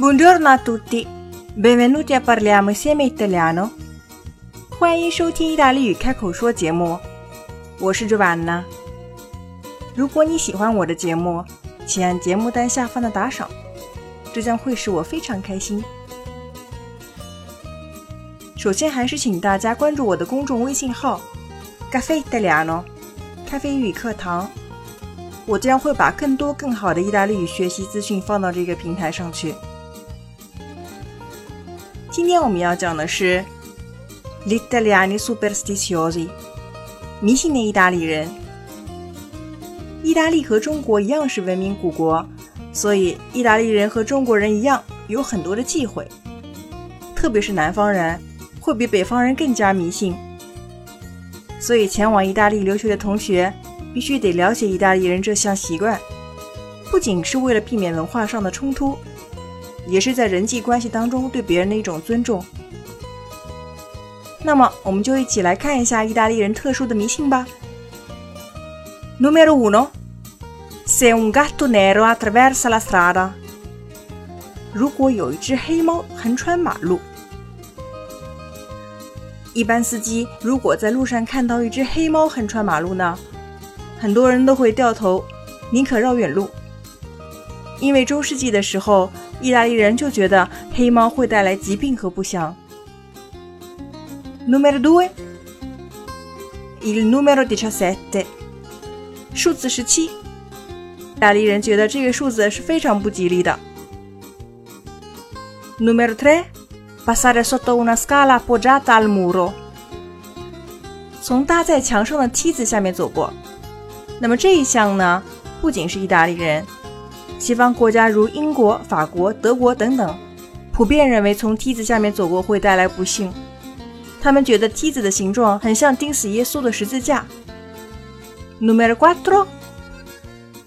Buongiorno a tutti, benvenuti a parliamo insieme italiano。欢迎收听意大利语开口说节目，我是 Giovanna。如果你喜欢我的节目，请按节目单下方的打赏，这将会使我非常开心。首先，还是请大家关注我的公众微信号 “Caffè Italiano”（ 咖啡语课堂），我将会把更多更好的意大利语学习资讯放到这个平台上去。今天我们要讲的是，L'italiani superstiziosi”，迷信的意大利人。意大利和中国一样是文明古国，所以意大利人和中国人一样有很多的忌讳，特别是南方人会比北方人更加迷信。所以前往意大利留学的同学必须得了解意大利人这项习惯，不仅是为了避免文化上的冲突。也是在人际关系当中对别人的一种尊重。那么，我们就一起来看一下意大利人特殊的迷信吧。Numero uno, se un gatto nero attraversa la strada，如果有一只黑猫横穿马路，一般司机如果在路上看到一只黑猫横穿马路呢，很多人都会掉头，宁可绕远路，因为中世纪的时候，意大利人就觉得黑猫会带来疾病和不祥。Numero due, il numero diciassette，数字十七，意大利人觉得这个数字是非常不吉利的。Numero tre, passare sotto una scala poggiata al muro，从搭在墙上的梯子下面走过。那么这一项呢，不仅是意大利人，西方国家如英国、法国、德国等等，普遍认为从梯子下面走过会带来不幸。他们觉得梯子的形状很像钉死耶稣的十字架。Numero quattro,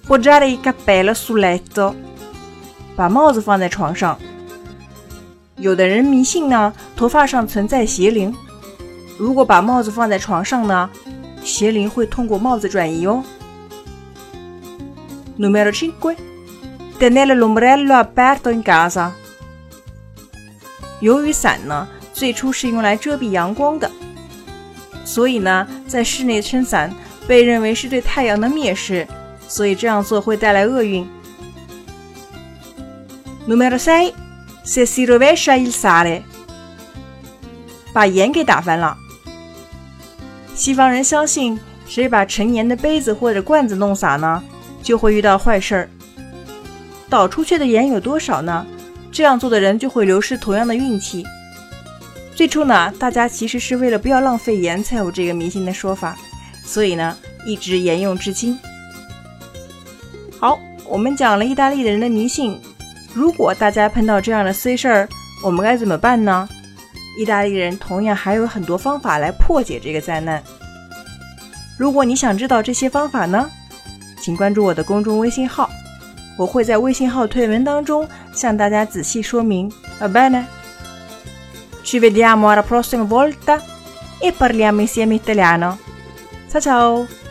poggiare il cappello sul letto，把帽子放在床上。有的人迷信呢，头发上存在邪灵，如果把帽子放在床上呢，邪灵会通过帽子转移哦。Numero cinque。Tenere l'ombrello aperto in casa。由于伞呢，最初是用来遮蔽阳光的，所以呢，在室内撑伞被认为是对太阳的蔑视，所以这样做会带来厄运。Numero sei, se si rovescia il sale，把盐给打翻了。西方人相信，谁把陈年的杯子或者罐子弄洒呢，就会遇到坏事儿。倒出去的盐有多少呢？这样做的人就会流失同样的运气。最初呢，大家其实是为了不要浪费盐才有这个迷信的说法，所以呢，一直沿用至今。好，我们讲了意大利人的迷信。如果大家碰到这样的衰事儿，我们该怎么办呢？意大利人同样还有很多方法来破解这个灾难。如果你想知道这些方法呢，请关注我的公众微信号。我会在微信号推文当中向大家仔细说明。Va bene? Ci vediamo alla prossima volta e parliamo insieme italiano. Ciao ciao!